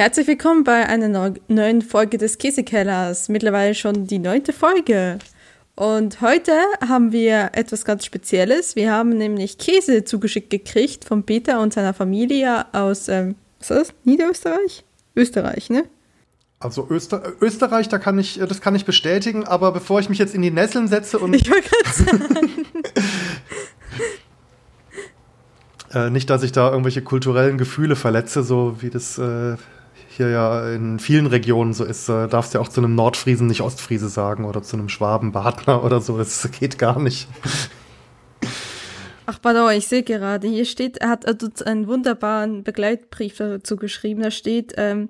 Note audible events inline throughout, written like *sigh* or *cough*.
Herzlich willkommen bei einer neuen Folge des Käsekellers. Mittlerweile schon die neunte Folge. Und heute haben wir etwas ganz Spezielles. Wir haben nämlich Käse zugeschickt gekriegt von Peter und seiner Familie aus, ähm, was ist das? Niederösterreich? Österreich, ne? Also Öster Österreich, da kann ich, das kann ich bestätigen, aber bevor ich mich jetzt in die Nesseln setze und. *laughs* Ich wollte gerade sagen. *laughs* äh, nicht, dass ich da irgendwelche kulturellen Gefühle verletze, so wie das äh, hier ja in vielen Regionen so ist. Äh, darfst ja auch zu einem Nordfriesen nicht Ostfriese sagen oder zu einem Schwaben Badner *laughs* oder so. Das geht gar nicht. Ach, pardon, ich sehe gerade, hier steht, er hat einen wunderbaren Begleitbrief dazu geschrieben. Da steht, ähm,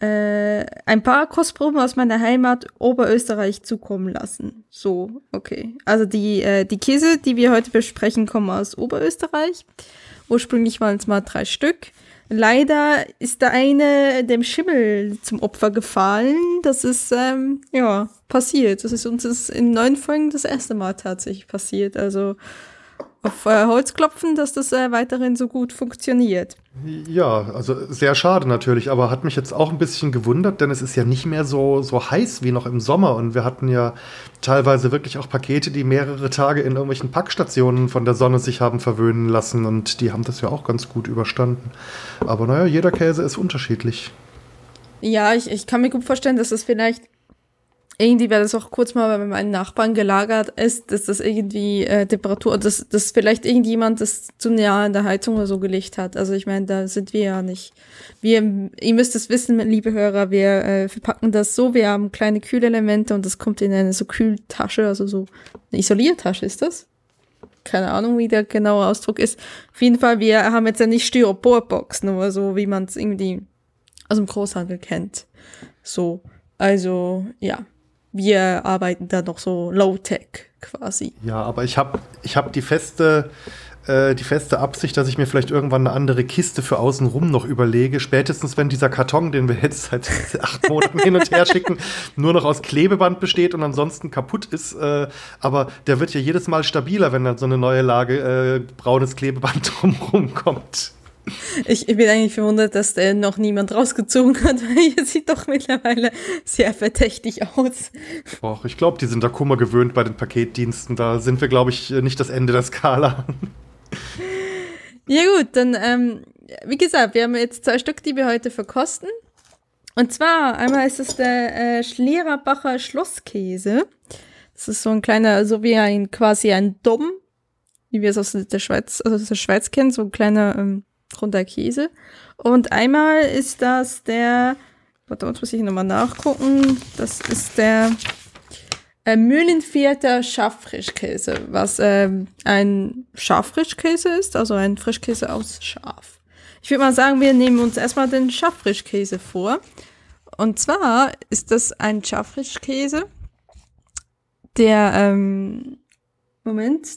äh, ein paar Kostproben aus meiner Heimat Oberösterreich zukommen lassen. So, okay. Also die, äh, die Käse, die wir heute besprechen, kommen aus Oberösterreich. Ursprünglich waren es mal drei Stück. Leider ist der eine dem Schimmel zum Opfer gefallen. Das ist, ähm, ja, passiert. Das ist uns ist in neun Folgen das erste Mal tatsächlich passiert. Also auf äh, Holz klopfen, dass das äh, weiterhin so gut funktioniert. Ja, also sehr schade natürlich, aber hat mich jetzt auch ein bisschen gewundert, denn es ist ja nicht mehr so, so heiß wie noch im Sommer und wir hatten ja teilweise wirklich auch Pakete, die mehrere Tage in irgendwelchen Packstationen von der Sonne sich haben verwöhnen lassen und die haben das ja auch ganz gut überstanden. Aber naja, jeder Käse ist unterschiedlich. Ja, ich, ich kann mir gut vorstellen, dass es vielleicht irgendwie, weil das auch kurz mal bei meinen Nachbarn gelagert ist, dass das irgendwie äh, Temperatur, dass, dass vielleicht irgendjemand das zu nah in der Heizung oder so gelegt hat. Also ich meine, da sind wir ja nicht. Wir, ihr müsst es wissen, liebe Hörer, wir äh, verpacken das so, wir haben kleine Kühlelemente und das kommt in eine so Kühltasche, also so eine Isoliertasche ist das. Keine Ahnung, wie der genaue Ausdruck ist. Auf jeden Fall, wir haben jetzt ja nicht Styroporboxen oder so, wie man es irgendwie aus dem Großhandel kennt. So. Also, ja wir arbeiten da noch so Low-Tech quasi. Ja, aber ich habe ich hab die feste äh, die feste Absicht, dass ich mir vielleicht irgendwann eine andere Kiste für außenrum noch überlege. Spätestens, wenn dieser Karton, den wir jetzt seit *laughs* acht Monaten hin und her schicken, nur noch aus Klebeband besteht und ansonsten kaputt ist. Äh, aber der wird ja jedes Mal stabiler, wenn dann so eine neue Lage äh, braunes Klebeband *laughs* drumherum kommt. Ich, ich, bin eigentlich verwundert, dass der noch niemand rausgezogen hat, *laughs* weil er sieht doch mittlerweile sehr verdächtig aus. Och, ich glaube, die sind da Kummer gewöhnt bei den Paketdiensten. Da sind wir, glaube ich, nicht das Ende der Skala. Ja gut, dann, ähm, wie gesagt, wir haben jetzt zwei Stück, die wir heute verkosten. Und zwar, einmal ist es der äh, Schliererbacher Schlosskäse. Das ist so ein kleiner, so wie ein, quasi ein Dom, wie wir es aus der Schweiz, also aus der Schweiz kennen, so ein kleiner ähm, runder Käse. Und einmal ist das der, warte, uns muss ich nochmal nachgucken, das ist der äh, Mühlenvierter Schaffrischkäse, was ähm, ein Schaffrischkäse ist, also ein Frischkäse aus Schaf. Ich würde mal sagen, wir nehmen uns erstmal den Schaffrischkäse vor. Und zwar ist das ein Schaffrischkäse, der, ähm, Moment,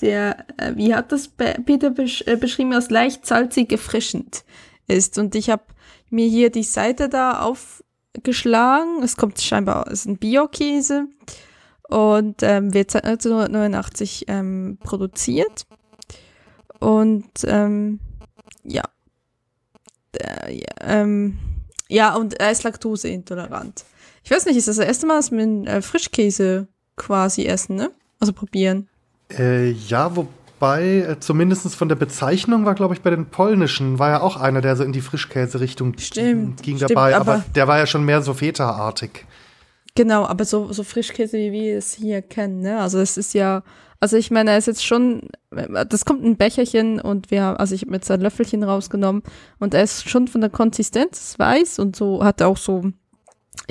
der, äh, wie hat das Peter besch äh, beschrieben, als leicht salzig erfrischend ist. Und ich habe mir hier die Seite da aufgeschlagen. Es kommt scheinbar, ist ein Bio-Käse und ähm, wird seit 1989 ähm, produziert. Und ähm, ja. Äh, ja, ähm, ja, und er ist laktoseintolerant. Ich weiß nicht, ist das das erste Mal, dass wir äh, Frischkäse quasi essen, ne? Also probieren. Äh, ja, wobei, äh, zumindest von der Bezeichnung war, glaube ich, bei den polnischen, war ja auch einer, der so in die Frischkäse-Richtung ging stimmt, dabei. Aber, aber, der war ja schon mehr so Feta-artig. Genau, aber so, so Frischkäse, wie wir es hier kennen, ne? Also es ist ja, also ich meine, er ist jetzt schon, das kommt ein Becherchen und wir, also ich habe jetzt ein Löffelchen rausgenommen und er ist schon von der Konsistenz weiß und so hat er auch so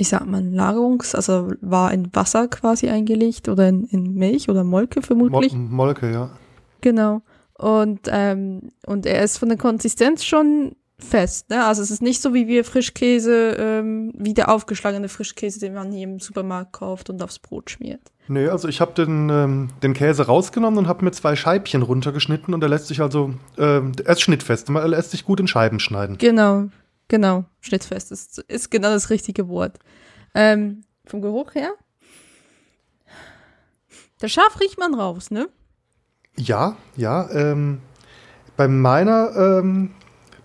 ich sag mal, Lagerungs-, also war in Wasser quasi eingelegt oder in, in Milch oder Molke vermutlich. Mol Molke, ja. Genau. Und, ähm, und er ist von der Konsistenz schon fest. Ne? Also es ist nicht so wie wir Frischkäse, ähm, wie der aufgeschlagene Frischkäse, den man hier im Supermarkt kauft und aufs Brot schmiert. Nee, also ich habe den, ähm, den Käse rausgenommen und habe mir zwei Scheibchen runtergeschnitten und er lässt sich also, äh, er ist schnittfest, er lässt sich gut in Scheiben schneiden. Genau, Genau, schnittfest ist, ist genau das richtige Wort. Ähm, vom Geruch her? Der Schaf riecht man raus, ne? Ja, ja. Ähm, bei meiner ähm,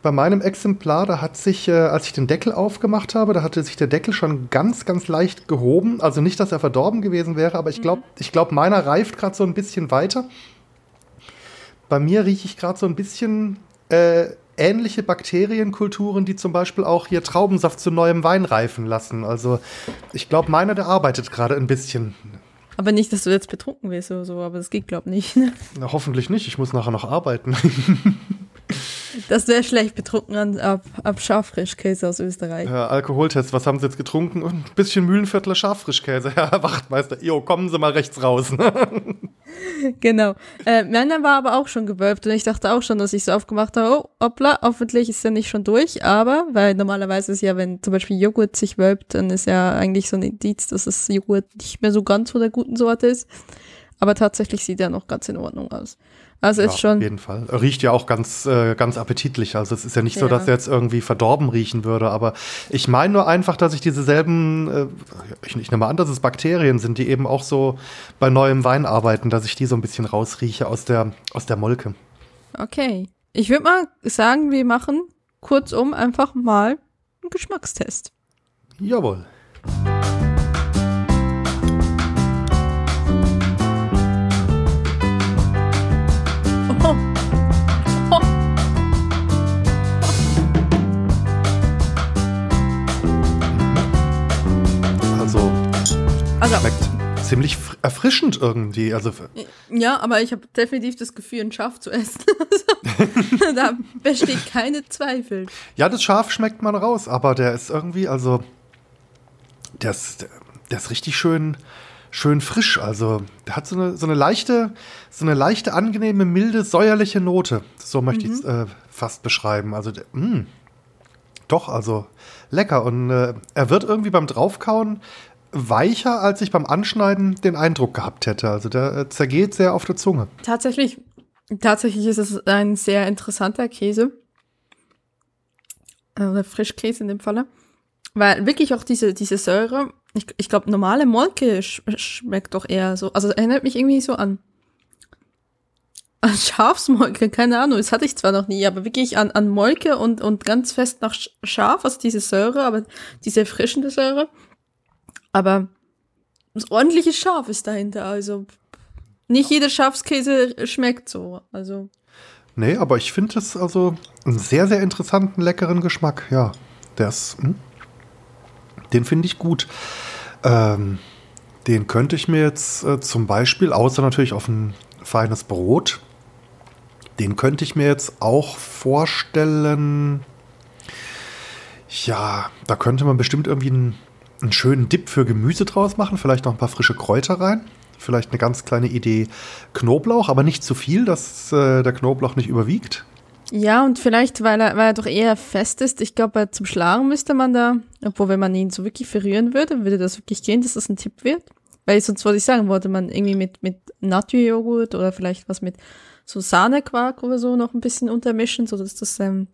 bei meinem Exemplar, da hat sich, äh, als ich den Deckel aufgemacht habe, da hatte sich der Deckel schon ganz, ganz leicht gehoben. Also nicht, dass er verdorben gewesen wäre, aber ich glaube, mhm. ich glaube, meiner reift gerade so ein bisschen weiter. Bei mir rieche ich gerade so ein bisschen äh, ähnliche Bakterienkulturen, die zum Beispiel auch hier Traubensaft zu neuem Wein reifen lassen. Also ich glaube, meiner, der arbeitet gerade ein bisschen. Aber nicht, dass du jetzt betrunken wirst oder so, aber das geht, glaube ich, nicht. Ne? Na, hoffentlich nicht. Ich muss nachher noch arbeiten. *laughs* Das wäre schlecht betrunken an, ab, ab Schafrischkäse aus Österreich. Ja, Alkoholtest, was haben Sie jetzt getrunken? Ein bisschen Mühlenviertler Schafrischkäse. *laughs* Herr Wachtmeister, jo, kommen Sie mal rechts raus. *laughs* genau. Äh, meiner war aber auch schon gewölbt und ich dachte auch schon, dass ich so aufgemacht habe, oh, hoppla, hoffentlich ist er nicht schon durch, aber, weil normalerweise ist ja, wenn zum Beispiel Joghurt sich wölbt, dann ist ja eigentlich so ein Indiz, dass das Joghurt nicht mehr so ganz von der guten Sorte ist. Aber tatsächlich sieht er noch ganz in Ordnung aus. Also ja, ist schon. Auf jeden Fall. Riecht ja auch ganz, äh, ganz appetitlich. Also es ist ja nicht ja. so, dass er jetzt irgendwie verdorben riechen würde. Aber ich meine nur einfach, dass ich diese selben, äh, ich, ich nehme an, dass es Bakterien sind, die eben auch so bei neuem Wein arbeiten, dass ich die so ein bisschen rausrieche aus der, aus der Molke. Okay. Ich würde mal sagen, wir machen kurzum einfach mal einen Geschmackstest. Jawohl. Also, Schmeckt ziemlich erfrischend irgendwie. Also, ja, aber ich habe definitiv das Gefühl, ein Schaf zu essen. *laughs* Also, da besteht keine Zweifel. Ja, das Schaf schmeckt man raus, aber der ist irgendwie, also, der ist, der ist richtig schön, schön frisch. Also, der hat so eine, so eine leichte, so eine leichte, angenehme, milde, säuerliche Note. So möchte mhm. ich es äh, fast beschreiben. Also, der, mh, mm, doch, also lecker. Und äh, er wird irgendwie beim Draufkauen weicher, als ich beim Anschneiden den Eindruck gehabt hätte. Also der äh, zergeht sehr auf der Zunge. Tatsächlich, tatsächlich ist es ein sehr interessanter Käse. Oder Frischkäse in dem Falle. Weil wirklich auch diese, diese Säure, ich, ich glaube, normale Molke sch schmeckt doch eher so. Also erinnert mich irgendwie so an. An Schafsmolke, keine Ahnung, das hatte ich zwar noch nie, aber wirklich an, an Molke und, und ganz fest nach Schaf, also diese Säure, aber diese erfrischende Säure. Aber das ordentliche Schaf ist dahinter. Also nicht jeder Schafskäse schmeckt so. Also. Nee, aber ich finde es also einen sehr, sehr interessanten, leckeren Geschmack. Ja, ist, hm? den finde ich gut. Ähm, den könnte ich mir jetzt äh, zum Beispiel, außer natürlich auf ein feines Brot, den könnte ich mir jetzt auch vorstellen. Ja, da könnte man bestimmt irgendwie ein einen schönen Dip für Gemüse draus machen, vielleicht noch ein paar frische Kräuter rein. Vielleicht eine ganz kleine Idee Knoblauch, aber nicht zu viel, dass äh, der Knoblauch nicht überwiegt. Ja, und vielleicht, weil er, weil er doch eher fest ist. Ich glaube, zum Schlagen müsste man da, obwohl, wenn man ihn so wirklich verrühren würde, würde das wirklich gehen, dass das ein Tipp wird. Weil sonst wollte ich sagen, wollte man irgendwie mit, mit Naturjoghurt oder vielleicht was mit so Sahnequark oder so noch ein bisschen untermischen, sodass das ähm,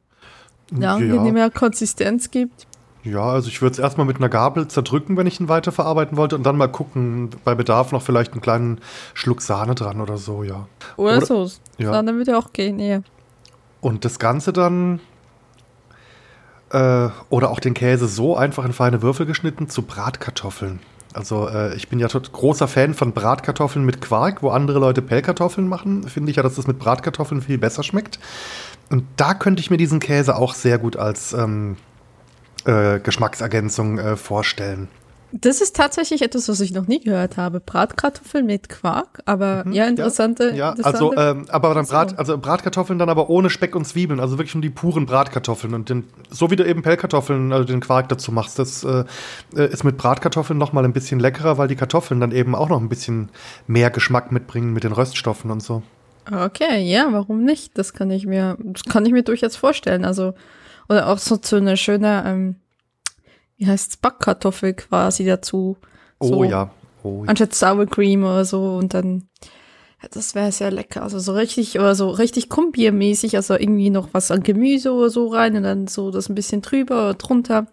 eine angenehme ja. Konsistenz gibt. Ja, also ich würde es erstmal mit einer Gabel zerdrücken, wenn ich ihn weiterverarbeiten wollte und dann mal gucken, bei Bedarf noch vielleicht einen kleinen Schluck Sahne dran oder so, ja. Oder, oder so. Ja. Sahne würde auch gehen, ja. Und das Ganze dann äh, oder auch den Käse so einfach in feine Würfel geschnitten zu Bratkartoffeln. Also äh, ich bin ja großer Fan von Bratkartoffeln mit Quark, wo andere Leute Pellkartoffeln machen. Finde ich ja, dass das mit Bratkartoffeln viel besser schmeckt. Und da könnte ich mir diesen Käse auch sehr gut als ähm, äh, Geschmacksergänzung äh, vorstellen. Das ist tatsächlich etwas, was ich noch nie gehört habe. Bratkartoffeln mit Quark, aber mhm, ja, interessante. Ja, ja interessante also, ähm, aber dann Brat, also Bratkartoffeln dann aber ohne Speck und Zwiebeln, also wirklich nur die puren Bratkartoffeln und den, so wie du eben Pellkartoffeln, also den Quark dazu machst, das äh, ist mit Bratkartoffeln noch mal ein bisschen leckerer, weil die Kartoffeln dann eben auch noch ein bisschen mehr Geschmack mitbringen mit den Röststoffen und so. Okay, ja, warum nicht? Das kann ich mir, das kann ich mir durchaus vorstellen. Also oder auch so zu einer schönen, ähm, wie heißt's, Backkartoffel quasi dazu. Oh so, ja. Oh, ja. Anstatt Sour Cream oder so und dann, ja, das wäre sehr lecker. Also so richtig, oder so richtig kumbiermäßig, also irgendwie noch was an Gemüse oder so rein und dann so das ein bisschen drüber oder drunter.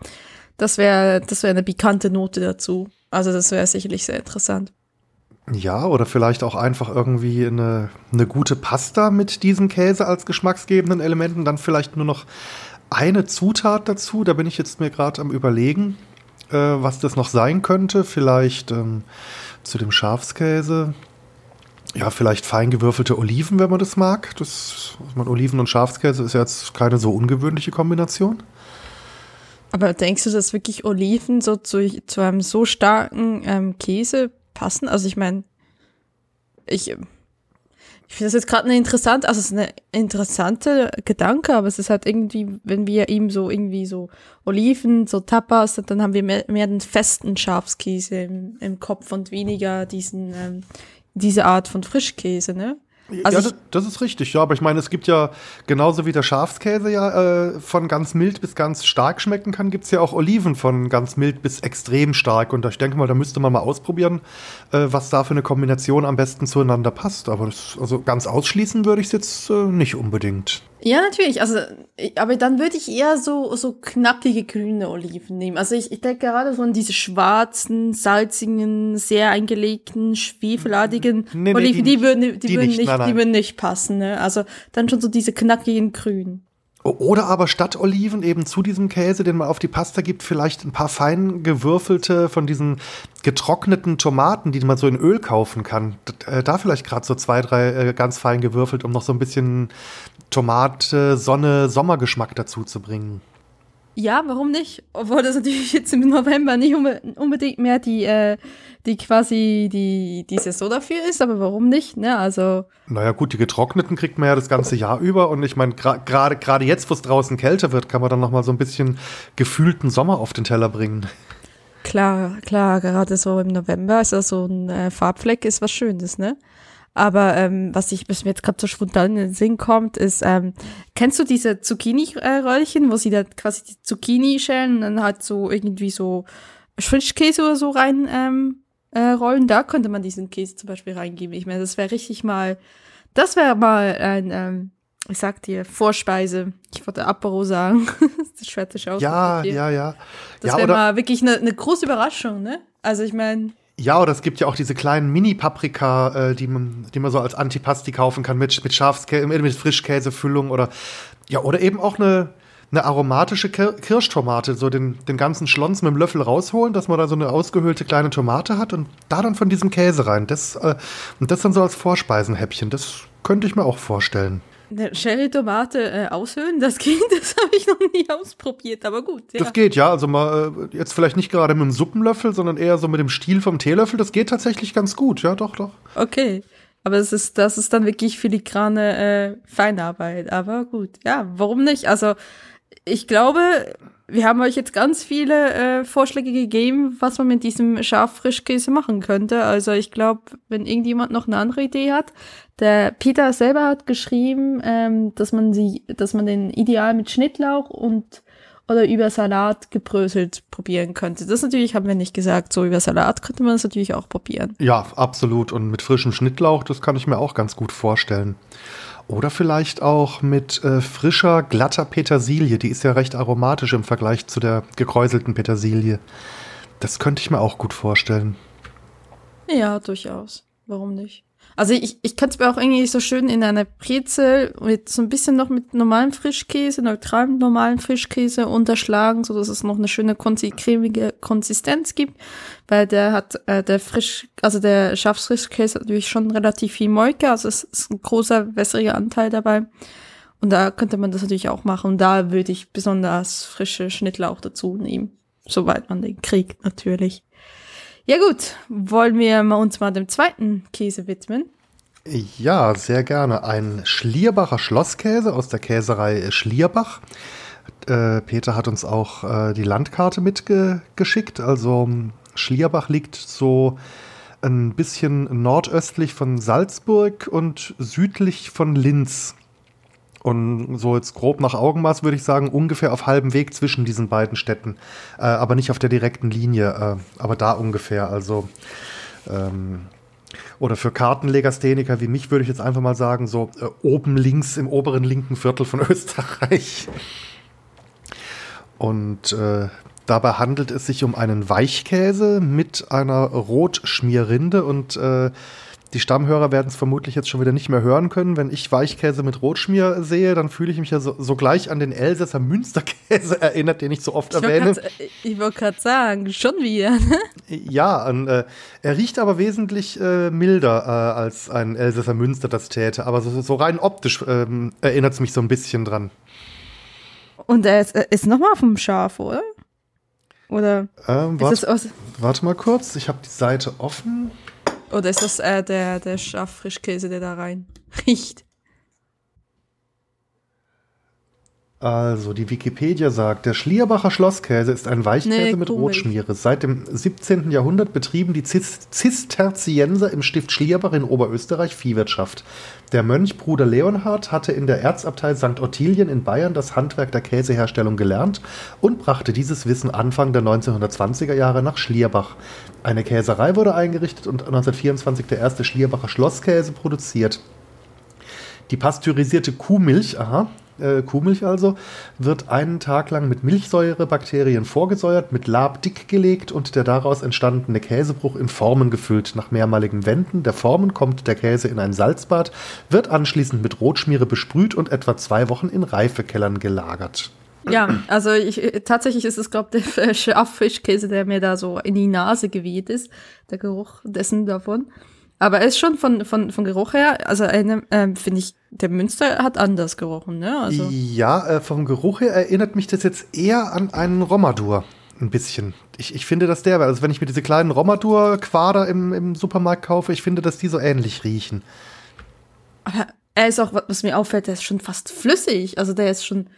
Das wäre, das wäre eine pikante Note dazu. Also das wäre sicherlich sehr interessant. Ja, oder vielleicht auch einfach irgendwie eine, eine gute Pasta mit diesem Käse als geschmacksgebenden Elementen, dann vielleicht nur noch eine Zutat dazu, da bin ich jetzt mir gerade am überlegen, äh, was das noch sein könnte. Vielleicht ähm, zu dem Schafskäse. Ja, vielleicht fein gewürfelte Oliven, wenn man das mag. Das, man, Oliven und Schafskäse ist jetzt keine so ungewöhnliche Kombination. Aber denkst du, dass wirklich Oliven so zu, zu einem so starken ähm, Käse passen? Also ich meine, ich, ich finde das jetzt gerade eine interessante, also es ist eine interessante Gedanke, aber es ist halt irgendwie, wenn wir ihm so irgendwie so Oliven, so Tapas, dann haben wir mehr, mehr den festen Schafskäse im, im Kopf und weniger diesen, ähm, diese Art von Frischkäse, ne? Also ja, das, das, ist richtig, ja, aber ich meine, es gibt ja genauso wie der Schafskäse ja äh, von ganz mild bis ganz stark schmecken kann, gibt es ja auch Oliven von ganz mild bis extrem stark. Und ich denke mal, da müsste man mal ausprobieren, äh, was da für eine Kombination am besten zueinander passt. Aber das, also ganz ausschließen würde ich es jetzt äh, nicht unbedingt. Ja, natürlich. Also, aber dann würde ich eher so, so knackige grüne Oliven nehmen. Also ich, ich denke gerade so an diese schwarzen, salzigen, sehr eingelegten, schwefelartigen nee, nee, Oliven, die, die, würden, die, die würden nicht, nicht die würden nicht passen. Ne? Also dann schon so diese knackigen grünen. Oder aber statt Oliven eben zu diesem Käse, den man auf die Pasta gibt, vielleicht ein paar fein gewürfelte von diesen getrockneten Tomaten, die man so in Öl kaufen kann. Äh, da vielleicht gerade so zwei, drei äh, ganz fein gewürfelt, um noch so ein bisschen Tomate, Sonne, Sommergeschmack dazu zu bringen. Ja, warum nicht? Obwohl das natürlich jetzt im November nicht unbedingt mehr die, äh, die quasi die, die Saison dafür ist, aber warum nicht? Ne? Also. Naja, gut, die getrockneten kriegt man ja das ganze Jahr über und ich meine, gerade gerade jetzt, wo es draußen kälter wird, kann man dann nochmal so ein bisschen gefühlten Sommer auf den Teller bringen. Klar, klar, gerade so im November ist das so ein äh, Farbfleck, ist was Schönes, ne? Aber ähm, was ich, was mir jetzt gerade so spontan in den Sinn kommt, ist, ähm, kennst du diese Zucchini-Röllchen, wo sie da quasi die Zucchini schälen und dann halt so irgendwie so Frischkäse oder so rein ähm, äh, rollen? Da könnte man diesen Käse zum Beispiel reingeben. Ich meine, das wäre richtig mal, das wäre mal ein, ähm, ich sag dir, Vorspeise. Ich wollte Apero sagen. *laughs* das ist schwäbisch aus. Ja, ja, ja. Das ja, wäre mal wirklich eine, eine große Überraschung, ne? Also ich meine. Ja, oder es gibt ja auch diese kleinen Mini-Paprika, äh, die, man, die man so als Antipasti kaufen kann mit, mit Schafskäse, mit Frischkäsefüllung oder ja, oder eben auch eine, eine aromatische Kirschtomate, so den, den ganzen Schlons mit dem Löffel rausholen, dass man da so eine ausgehöhlte kleine Tomate hat und da dann von diesem Käse rein. Das, äh, und das dann so als Vorspeisenhäppchen, das könnte ich mir auch vorstellen. Eine Cherry-Tomate äh, aushöhlen, das geht, *laughs* das habe ich noch nie ausprobiert, aber gut. Ja. Das geht, ja. Also mal äh, jetzt vielleicht nicht gerade mit dem Suppenlöffel, sondern eher so mit dem Stiel vom Teelöffel. Das geht tatsächlich ganz gut, ja, doch, doch. Okay. Aber es ist, das ist dann wirklich filigrane äh, Feinarbeit. Aber gut, ja, warum nicht? Also ich glaube, wir haben euch jetzt ganz viele äh, Vorschläge gegeben, was man mit diesem Schaf-Frischkäse machen könnte. Also ich glaube, wenn irgendjemand noch eine andere Idee hat, der Peter selber hat geschrieben, ähm, dass man sie, dass man den ideal mit Schnittlauch und oder über Salat gebröselt probieren könnte. Das natürlich haben wir nicht gesagt. So über Salat könnte man es natürlich auch probieren. Ja, absolut. Und mit frischem Schnittlauch, das kann ich mir auch ganz gut vorstellen. Oder vielleicht auch mit äh, frischer, glatter Petersilie. Die ist ja recht aromatisch im Vergleich zu der gekräuselten Petersilie. Das könnte ich mir auch gut vorstellen. Ja, durchaus. Warum nicht? Also ich, ich kann es mir auch irgendwie so schön in einer Brezel mit so ein bisschen noch mit normalem Frischkäse, neutralem normalen Frischkäse unterschlagen, so dass es noch eine schöne cremige Konsistenz gibt, weil der hat äh, der frisch, also der Schafsfrischkäse natürlich schon relativ viel Molke, also es ist ein großer wässriger Anteil dabei. Und da könnte man das natürlich auch machen. Da würde ich besonders frische Schnittlauch dazu nehmen, soweit man den kriegt natürlich. Ja gut, wollen wir uns mal dem zweiten Käse widmen? Ja, sehr gerne. Ein Schlierbacher Schlosskäse aus der Käserei Schlierbach. Äh, Peter hat uns auch äh, die Landkarte mitgeschickt. Also Schlierbach liegt so ein bisschen nordöstlich von Salzburg und südlich von Linz. Und so jetzt grob nach Augenmaß würde ich sagen, ungefähr auf halbem Weg zwischen diesen beiden Städten. Äh, aber nicht auf der direkten Linie, äh, aber da ungefähr. Also, ähm, oder für Kartenlegastheniker wie mich würde ich jetzt einfach mal sagen, so äh, oben links im oberen linken Viertel von *laughs* Österreich. Und äh, dabei handelt es sich um einen Weichkäse mit einer Rotschmierrinde und äh, die Stammhörer werden es vermutlich jetzt schon wieder nicht mehr hören können. Wenn ich Weichkäse mit Rotschmier sehe, dann fühle ich mich ja so, sogleich an den Elsässer Münsterkäse *laughs* erinnert, den ich so oft ich erwähne. Grad, ich wollte gerade sagen, schon wieder. Ne? Ja, und, äh, er riecht aber wesentlich äh, milder äh, als ein Elsässer Münster das täte. Aber so, so rein optisch ähm, erinnert es mich so ein bisschen dran. Und er ist, ist nochmal vom Schaf, oder? Oder ähm, warte, warte mal kurz, ich habe die Seite offen. Oder ist das äh, der, der Schaffrischkäse, der da rein riecht? Also, die Wikipedia sagt, der Schlierbacher Schlosskäse ist ein Weichkäse nee, mit Rotschmiere. Seit dem 17. Jahrhundert betrieben die Zisterzienser im Stift Schlierbach in Oberösterreich Viehwirtschaft. Der Mönch Bruder Leonhard hatte in der Erzabtei St. Ottilien in Bayern das Handwerk der Käseherstellung gelernt und brachte dieses Wissen Anfang der 1920er Jahre nach Schlierbach. Eine Käserei wurde eingerichtet und 1924 der erste Schlierbacher Schlosskäse produziert. Die pasteurisierte Kuhmilch, aha, äh, Kuhmilch also, wird einen Tag lang mit Milchsäurebakterien vorgesäuert, mit Lab dickgelegt und der daraus entstandene Käsebruch in Formen gefüllt. Nach mehrmaligen Wenden der Formen kommt der Käse in ein Salzbad, wird anschließend mit Rotschmiere besprüht und etwa zwei Wochen in Reifekellern gelagert. Ja, also ich, tatsächlich ist es, glaube ich, der Schaffischkäse, der mir da so in die Nase geweht ist, der Geruch dessen davon. Aber er ist schon von, von, von Geruch her, also äh, finde ich, der Münster hat anders gerochen, ne? Also ja, äh, vom Geruch her erinnert mich das jetzt eher an einen Romadur. Ein bisschen. Ich, ich finde, dass der, also wenn ich mir diese kleinen Romadur-Quader im, im Supermarkt kaufe, ich finde, dass die so ähnlich riechen. Aber er ist auch, was mir auffällt, der ist schon fast flüssig. Also der ist schon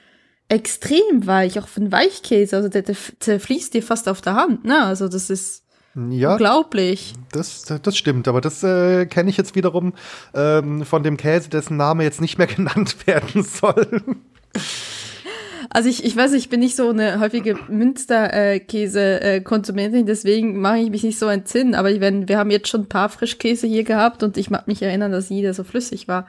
extrem weich, auch von Weichkäse. Also der, der zerfließt dir fast auf der Hand, ne? Also das ist. Ja, Unglaublich. Das, das stimmt, aber das äh, kenne ich jetzt wiederum ähm, von dem Käse, dessen Name jetzt nicht mehr *laughs* genannt werden soll. Also ich, ich weiß, ich bin nicht so eine häufige Münsterkäse-Konsumentin, deswegen mache ich mich nicht so entsinnen. Aber ich, wenn, wir haben jetzt schon ein paar Frischkäse hier gehabt und ich mag mich erinnern, dass jeder so flüssig war.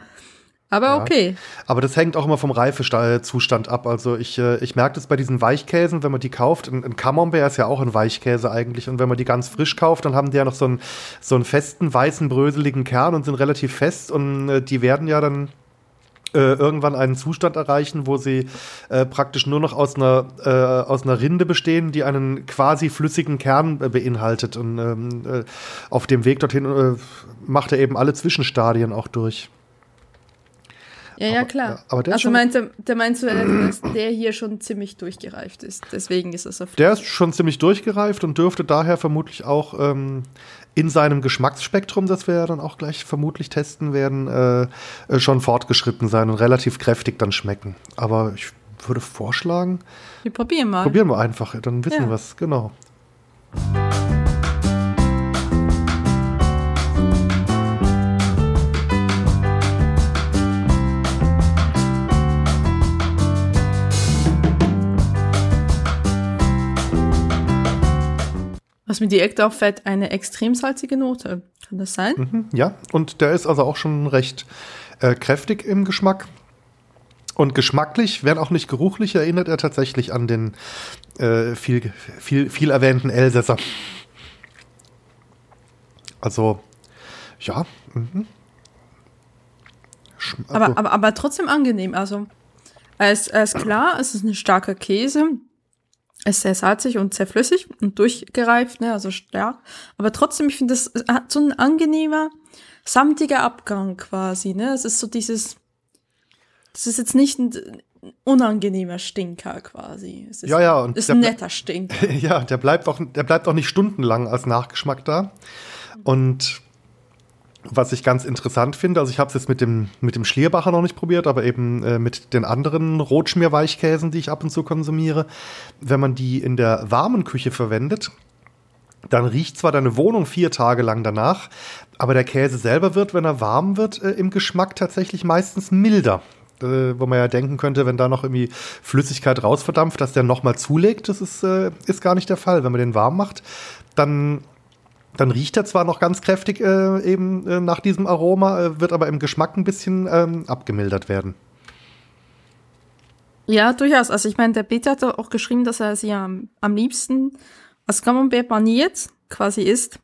Aber ja. okay. Aber das hängt auch immer vom Reifezustand ab. Also ich, äh, ich merke das bei diesen Weichkäsen, wenn man die kauft. Ein, ein Camembert ist ja auch ein Weichkäse eigentlich. Und wenn man die ganz frisch kauft, dann haben die ja noch so einen, so einen festen, weißen, bröseligen Kern und sind relativ fest. Und äh, die werden ja dann äh, irgendwann einen Zustand erreichen, wo sie äh, praktisch nur noch aus einer, äh, aus einer Rinde bestehen, die einen quasi flüssigen Kern beinhaltet. Und ähm, äh, auf dem Weg dorthin macht er eben alle Zwischenstadien auch durch. Ja, ja, klar. Aber der also meinte, der meinst du, dass der hier schon ziemlich durchgereift ist. Deswegen ist es auf Der ist schon ziemlich durchgereift und dürfte daher vermutlich auch ähm, in seinem Geschmacksspektrum, das wir ja dann auch gleich vermutlich testen werden, äh, äh, schon fortgeschritten sein und relativ kräftig dann schmecken. Aber ich würde vorschlagen. Wir probieren mal. Probieren wir einfach, dann wissen ja. wir es, genau. Mir direkt auffällt, eine extrem salzige Note. Kann das sein? Mhm, ja, und der ist also auch schon recht äh, kräftig im Geschmack. Und geschmacklich, wenn auch nicht geruchlich, erinnert er tatsächlich an den äh, viel, viel, viel erwähnten Elsässer. Also, ja. Mhm. Also. Aber, aber, aber trotzdem angenehm. Also, ist, er ist klar, es ist ein starker Käse ist sehr salzig und sehr flüssig und durchgereift, ne, also stark. Aber trotzdem, ich finde, das hat so ein angenehmer, samtiger Abgang quasi, ne. Es ist so dieses, das ist jetzt nicht ein unangenehmer Stinker quasi. Es ist, ja, ja, und ist ein netter Stinker. *laughs* Ja, der bleibt auch, der bleibt auch nicht stundenlang als Nachgeschmack da. Und was ich ganz interessant finde, also ich habe es jetzt mit dem, mit dem Schlierbacher noch nicht probiert, aber eben äh, mit den anderen Rotschmierweichkäsen, die ich ab und zu konsumiere. Wenn man die in der warmen Küche verwendet, dann riecht zwar deine Wohnung vier Tage lang danach, aber der Käse selber wird, wenn er warm wird, äh, im Geschmack tatsächlich meistens milder. Äh, wo man ja denken könnte, wenn da noch irgendwie Flüssigkeit rausverdampft, dass der nochmal zulegt. Das ist, äh, ist gar nicht der Fall. Wenn man den warm macht, dann dann riecht er zwar noch ganz kräftig äh, eben äh, nach diesem Aroma, äh, wird aber im Geschmack ein bisschen ähm, abgemildert werden. Ja, durchaus. Also ich meine, der Peter hat auch geschrieben, dass er sie am, am liebsten als Camembert paniert quasi isst.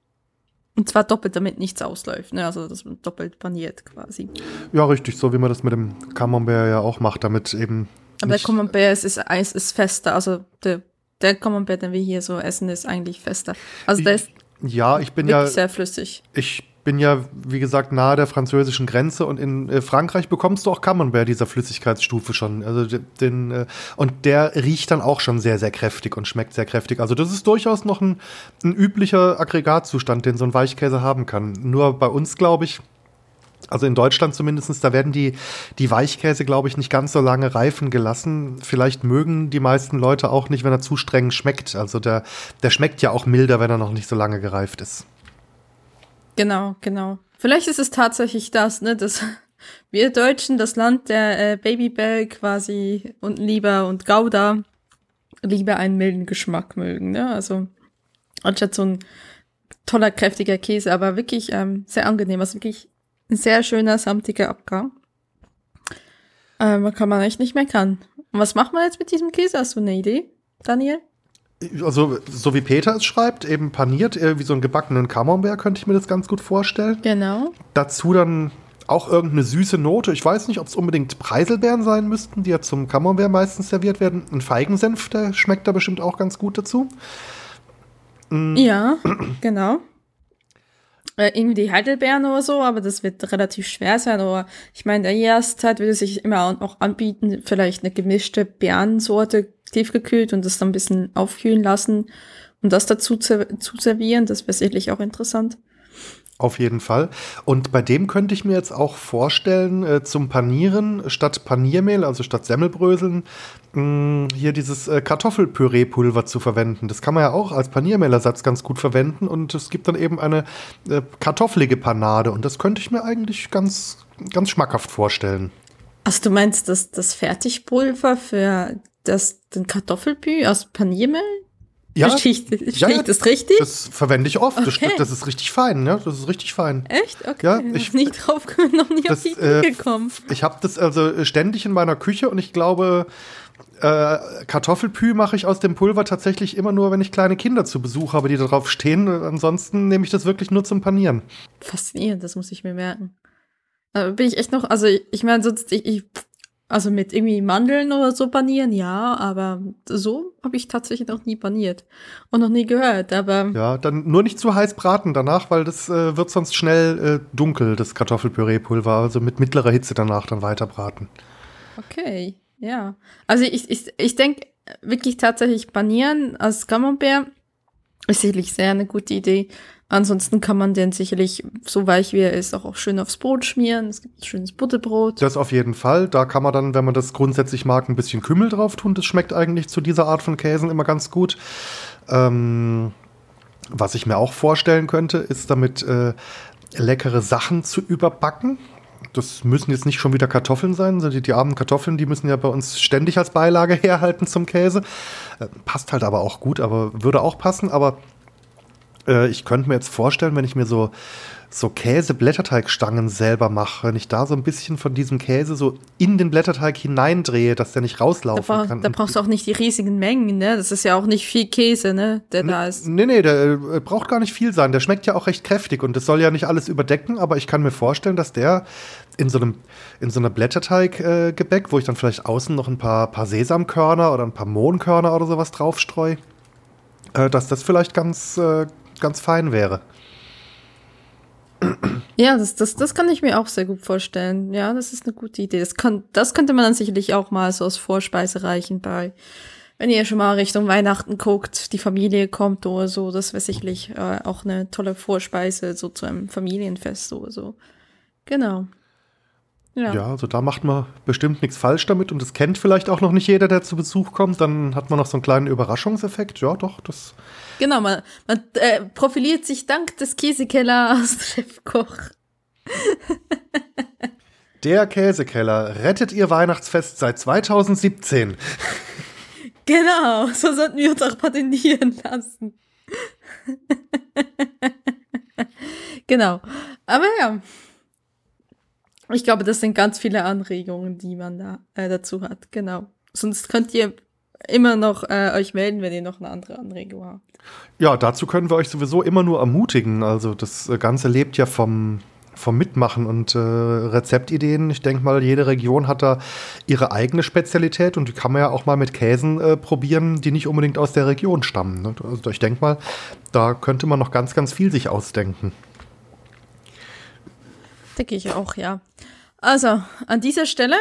Und zwar doppelt, damit nichts ausläuft, ne? Also das doppelt paniert quasi. Ja, richtig, so wie man das mit dem Camembert ja auch macht, damit eben. Aber der Camembert ist, ist, ist, fester, also der, der Camembert, den wir hier so essen, ist eigentlich fester. Also der ist ja, ich bin wirklich ja sehr flüssig. Ich bin ja, wie gesagt, nahe der französischen Grenze und in äh, Frankreich bekommst du auch Camembert dieser Flüssigkeitsstufe schon. Also den, äh, und der riecht dann auch schon sehr, sehr kräftig und schmeckt sehr kräftig. Also das ist durchaus noch ein, ein üblicher Aggregatzustand, den so ein Weichkäse haben kann. Nur bei uns, glaube ich, also in Deutschland zumindest, da werden die, die Weichkäse, glaube ich, nicht ganz so lange reifen gelassen. Vielleicht mögen die meisten Leute auch nicht, wenn er zu streng schmeckt. Also der, der schmeckt ja auch milder, wenn er noch nicht so lange gereift ist. Genau, genau. Vielleicht ist es tatsächlich das, ne, dass *laughs* wir Deutschen, das Land der äh, Babybell quasi und Lieber und Gouda, lieber einen milden Geschmack mögen, ne? Also anstatt so ein toller, kräftiger Käse, aber wirklich ähm, sehr angenehm. Also wirklich ein sehr schöner, samtiger Abgang. Ähm, kann man echt nicht meckern. Und was macht man jetzt mit diesem Käse? Hast du eine Idee, Daniel? Also, so wie Peter es schreibt, eben paniert, wie so einen gebackenen Camembert, könnte ich mir das ganz gut vorstellen. Genau. Dazu dann auch irgendeine süße Note. Ich weiß nicht, ob es unbedingt Preiselbeeren sein müssten, die ja zum Camembert meistens serviert werden. Ein Feigensenf, der schmeckt da bestimmt auch ganz gut dazu. Mm. Ja, *clears throat* genau. Äh, irgendwie die Heidelbeeren oder so, aber das wird relativ schwer sein. Oder ich meine, der Jahreszeit würde sich immer auch anbieten, vielleicht eine gemischte Beerensorte tiefgekühlt und das dann ein bisschen aufkühlen lassen und das dazu zu, zu servieren. Das wäre sicherlich auch interessant. Auf jeden Fall. Und bei dem könnte ich mir jetzt auch vorstellen, äh, zum Panieren statt Paniermehl, also statt Semmelbröseln, mh, hier dieses äh, Kartoffelpüree-Pulver zu verwenden. Das kann man ja auch als Paniermehlersatz ganz gut verwenden und es gibt dann eben eine äh, kartoffelige Panade und das könnte ich mir eigentlich ganz, ganz schmackhaft vorstellen. Also du meinst das, das Fertigpulver für das, den Kartoffelpü aus Paniermehl? Ja, ich, verstehe ich das richtig? Das verwende ich oft. Okay. Das, das, ist richtig fein, ne? Das ist richtig fein. Echt? Okay. Ja, ich bin nicht drauf *laughs* noch nicht das, auf die Idee äh, gekommen. Ich habe das also ständig in meiner Küche und ich glaube, äh, Kartoffelpü mache ich aus dem Pulver tatsächlich immer nur, wenn ich kleine Kinder zu Besuch habe, die darauf stehen. Ansonsten nehme ich das wirklich nur zum Panieren. Faszinierend, das muss ich mir merken. Aber bin ich echt noch, also ich, ich meine, sonst, ich, ich, also mit irgendwie Mandeln oder so panieren, ja, aber so habe ich tatsächlich noch nie paniert und noch nie gehört, aber Ja, dann nur nicht zu heiß braten danach, weil das äh, wird sonst schnell äh, dunkel, das Kartoffelpüree-Pulver. Also mit mittlerer Hitze danach dann weiter braten. okay, ja. Also ich, ich, ich denke wirklich tatsächlich panieren als Camembert ist sicherlich sehr eine gute Idee. Ansonsten kann man den sicherlich, so weich wie er ist, auch, auch schön aufs Brot schmieren. Es gibt ein schönes Butterbrot. Das auf jeden Fall. Da kann man dann, wenn man das grundsätzlich mag, ein bisschen Kümmel drauf tun. Das schmeckt eigentlich zu dieser Art von Käsen immer ganz gut. Ähm, was ich mir auch vorstellen könnte, ist damit äh, leckere Sachen zu überbacken. Das müssen jetzt nicht schon wieder Kartoffeln sein. Die, die armen Kartoffeln, die müssen ja bei uns ständig als Beilage *laughs* herhalten zum Käse. Äh, passt halt aber auch gut, aber würde auch passen. Aber äh, ich könnte mir jetzt vorstellen, wenn ich mir so, so Käse-Blätterteigstangen selber mache, wenn ich da so ein bisschen von diesem Käse so in den Blätterteig hineindrehe, dass der nicht Da, rauslaufen brauch, kann. da brauchst du auch nicht die riesigen Mengen, ne? Das ist ja auch nicht viel Käse, ne? Der da ist. Nee, nee, der äh, braucht gar nicht viel sein. Der schmeckt ja auch recht kräftig und das soll ja nicht alles überdecken, aber ich kann mir vorstellen, dass der in so einem in so einer Blätterteig-Gebäck, äh, wo ich dann vielleicht außen noch ein paar, paar Sesamkörner oder ein paar Mohnkörner oder sowas draufstreu, äh, dass das vielleicht ganz, äh, ganz fein wäre. Ja, das, das, das kann ich mir auch sehr gut vorstellen. Ja, das ist eine gute Idee. Das, kann, das könnte man dann sicherlich auch mal so als Vorspeise reichen bei, wenn ihr schon mal Richtung Weihnachten guckt, die Familie kommt oder so. Das wäre sicherlich äh, auch eine tolle Vorspeise so zu einem Familienfest oder so. Genau. Ja. Ja, also da macht man bestimmt nichts falsch damit und das kennt vielleicht auch noch nicht jeder, der zu Besuch kommt. Dann hat man noch so einen kleinen Überraschungseffekt. Ja, doch, das. Genau, man, man äh, profiliert sich dank des Käsekellers *laughs* Chefkoch. Der Käsekeller rettet ihr Weihnachtsfest seit 2017. Genau, so sollten wir uns auch patentieren lassen. *laughs* genau. Aber ja. Ich glaube, das sind ganz viele Anregungen, die man da äh, dazu hat. Genau. Sonst könnt ihr immer noch äh, euch melden, wenn ihr noch eine andere Anregung habt. Ja, dazu können wir euch sowieso immer nur ermutigen. Also das äh, Ganze lebt ja vom, vom Mitmachen und äh, Rezeptideen. Ich denke mal, jede Region hat da ihre eigene Spezialität und die kann man ja auch mal mit Käsen äh, probieren, die nicht unbedingt aus der Region stammen. Ne? Also ich denke mal, da könnte man noch ganz, ganz viel sich ausdenken. Denke ich auch, ja. Also, an dieser Stelle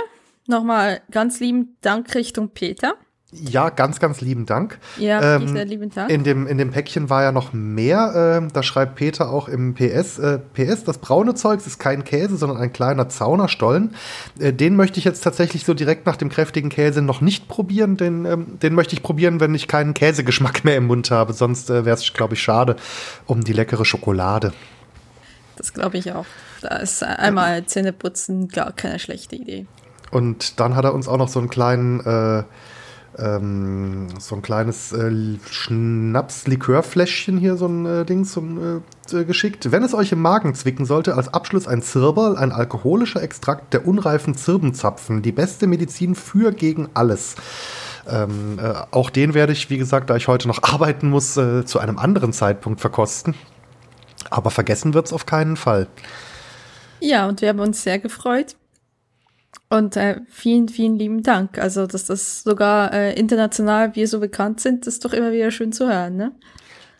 nochmal ganz lieben Dank Richtung Peter. Ja, ganz, ganz lieben Dank. Ja, ähm, sehr lieben Dank. In dem, in dem Päckchen war ja noch mehr. Ähm, da schreibt Peter auch im PS, äh, PS, das braune Zeugs ist kein Käse, sondern ein kleiner Zaunerstollen. Äh, den möchte ich jetzt tatsächlich so direkt nach dem kräftigen Käse noch nicht probieren. Den, ähm, den möchte ich probieren, wenn ich keinen Käsegeschmack mehr im Mund habe. Sonst äh, wäre es, glaube ich, schade um die leckere Schokolade. Das glaube ich auch. Da ist einmal Zähneputzen gar keine schlechte Idee. Und dann hat er uns auch noch so einen kleinen äh, ähm, so ein kleines äh, Schnaps-Likörfläschchen hier, so ein äh, Ding zum, äh, geschickt. Wenn es euch im Magen zwicken sollte, als Abschluss ein Zirberl, ein alkoholischer Extrakt der unreifen Zirbenzapfen. Die beste Medizin für gegen alles. Ähm, äh, auch den werde ich, wie gesagt, da ich heute noch arbeiten muss, äh, zu einem anderen Zeitpunkt verkosten. Aber vergessen wird es auf keinen Fall. Ja, und wir haben uns sehr gefreut. Und äh, vielen, vielen lieben Dank. Also, dass das sogar äh, international wir so bekannt sind, ist doch immer wieder schön zu hören, ne?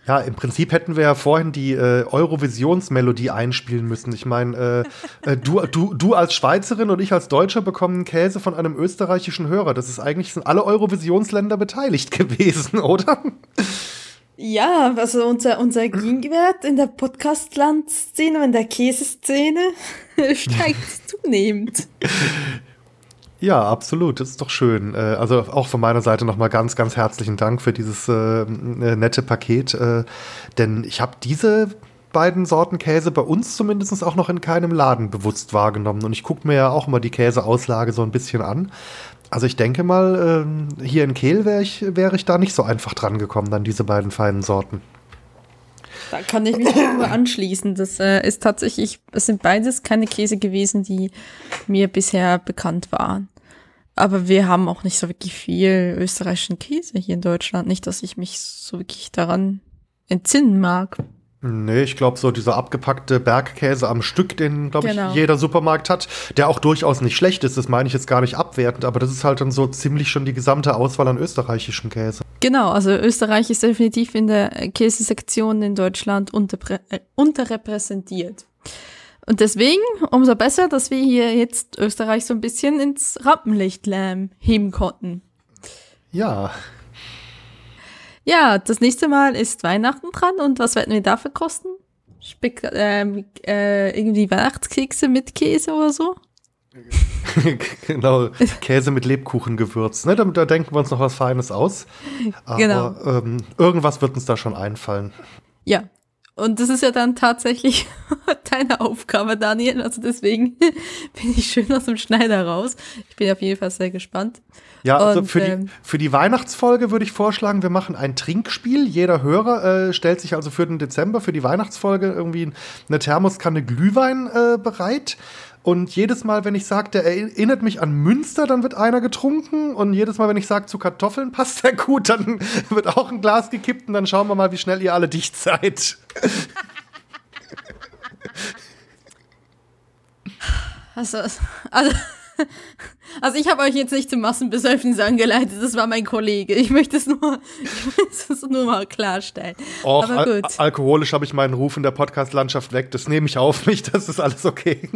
Ja, im Prinzip hätten wir ja vorhin die äh, Eurovisionsmelodie einspielen müssen. Ich meine, äh, äh, du, du, du als Schweizerin und ich als Deutscher bekommen Käse von einem österreichischen Hörer. Das ist eigentlich, sind alle Eurovisionsländer beteiligt *laughs* gewesen, oder? Ja, also unser, unser *clears throat* Gegenwert in der Podcast-Land-Szene und in der Käseszene *laughs* steigt *laughs* zunehmend. Ja, absolut. Das ist doch schön. Äh, also auch von meiner Seite nochmal ganz, ganz herzlichen Dank für dieses äh, nette Paket. Äh, denn ich habe diese beiden Sorten Käse bei uns zumindest auch noch in keinem Laden bewusst wahrgenommen. Und ich gucke mir ja auch immer die Käseauslage so ein bisschen an. Also ich denke mal, äh, hier in Kehl wäre ich, wär ich da nicht so einfach dran gekommen, dann diese beiden feinen Sorten. Da kann ich mich nur *laughs* anschließen. Das äh, ist tatsächlich, es sind beides keine Käse gewesen, die mir bisher bekannt waren. Aber wir haben auch nicht so wirklich viel österreichischen Käse hier in Deutschland. Nicht, dass ich mich so wirklich daran entsinnen mag. Nee, ich glaube, so dieser abgepackte Bergkäse am Stück, den, glaube genau. ich, jeder Supermarkt hat, der auch durchaus nicht schlecht ist, das meine ich jetzt gar nicht abwertend, aber das ist halt dann so ziemlich schon die gesamte Auswahl an österreichischem Käse. Genau, also Österreich ist definitiv in der Käsesektion in Deutschland äh, unterrepräsentiert. Und deswegen umso besser, dass wir hier jetzt Österreich so ein bisschen ins Rampenlicht heben konnten. Ja, ja, das nächste Mal ist Weihnachten dran und was werden wir dafür kosten? Spek äh, äh, irgendwie Weihnachtskekse mit Käse oder so? *laughs* genau, Käse mit Lebkuchengewürz. Ne? Da, da, denken wir uns noch was Feines aus. Aber genau. ähm, irgendwas wird uns da schon einfallen. Ja, und das ist ja dann tatsächlich *laughs* deine Aufgabe, Daniel. Also deswegen *laughs* bin ich schön aus dem Schneider raus. Ich bin auf jeden Fall sehr gespannt. Ja, also und, für, die, ähm, für die Weihnachtsfolge würde ich vorschlagen, wir machen ein Trinkspiel. Jeder Hörer äh, stellt sich also für den Dezember, für die Weihnachtsfolge irgendwie eine Thermoskanne Glühwein äh, bereit. Und jedes Mal, wenn ich sage, der erinnert mich an Münster, dann wird einer getrunken. Und jedes Mal, wenn ich sage, zu Kartoffeln passt der *laughs* gut, dann wird auch ein Glas gekippt. Und dann schauen wir mal, wie schnell ihr alle dicht seid. Also, also also ich habe euch jetzt nicht zum Massenbesäufnis angeleitet, das war mein Kollege. Ich möchte es nur, ich möchte es nur mal klarstellen. Och, Aber gut. Al alkoholisch habe ich meinen Ruf in der Podcast-Landschaft weg. Das nehme ich auf mich, *laughs* das ist alles okay.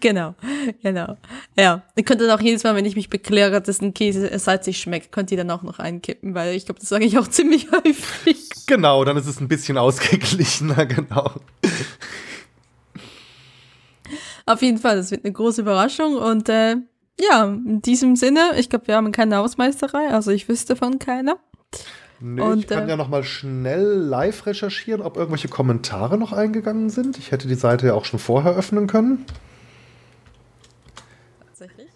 genau, genau. Ja, ihr könnt dann auch jedes Mal, wenn ich mich bekläre, dass ein Käse salzig schmeckt, könnt ihr dann auch noch einkippen, weil ich glaube, das sage ich auch *laughs* ziemlich häufig. Genau, dann ist es ein bisschen ausgeglichener, *laughs* genau. Auf jeden Fall, das wird eine große Überraschung und äh, ja, in diesem Sinne, ich glaube, wir haben keine Hausmeisterei, also ich wüsste von keiner. Nee, und, ich kann äh, ja noch mal schnell live recherchieren, ob irgendwelche Kommentare noch eingegangen sind. Ich hätte die Seite ja auch schon vorher öffnen können. Tatsächlich?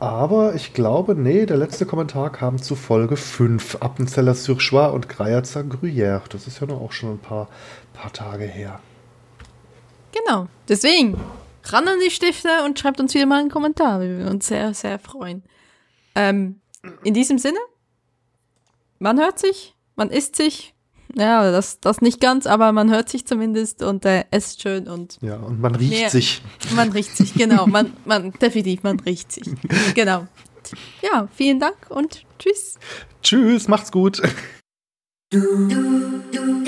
Aber ich glaube, nee, der letzte Kommentar kam zu Folge 5. Appenzeller Surchois und Greierzer Gruyère. Das ist ja noch auch schon ein paar, paar Tage her. Genau. Deswegen, ran an die Stifte und schreibt uns wieder mal einen Kommentar. Wir würden uns sehr, sehr freuen. Ähm, in diesem Sinne, man hört sich, man isst sich. Ja, das, das nicht ganz, aber man hört sich zumindest und äh, esst schön und. Ja, und man riecht mehr, sich. Man riecht sich, genau. Man, *laughs* man, definitiv, man riecht sich. Genau. Ja, vielen Dank und tschüss. Tschüss, macht's gut. Du, du, du,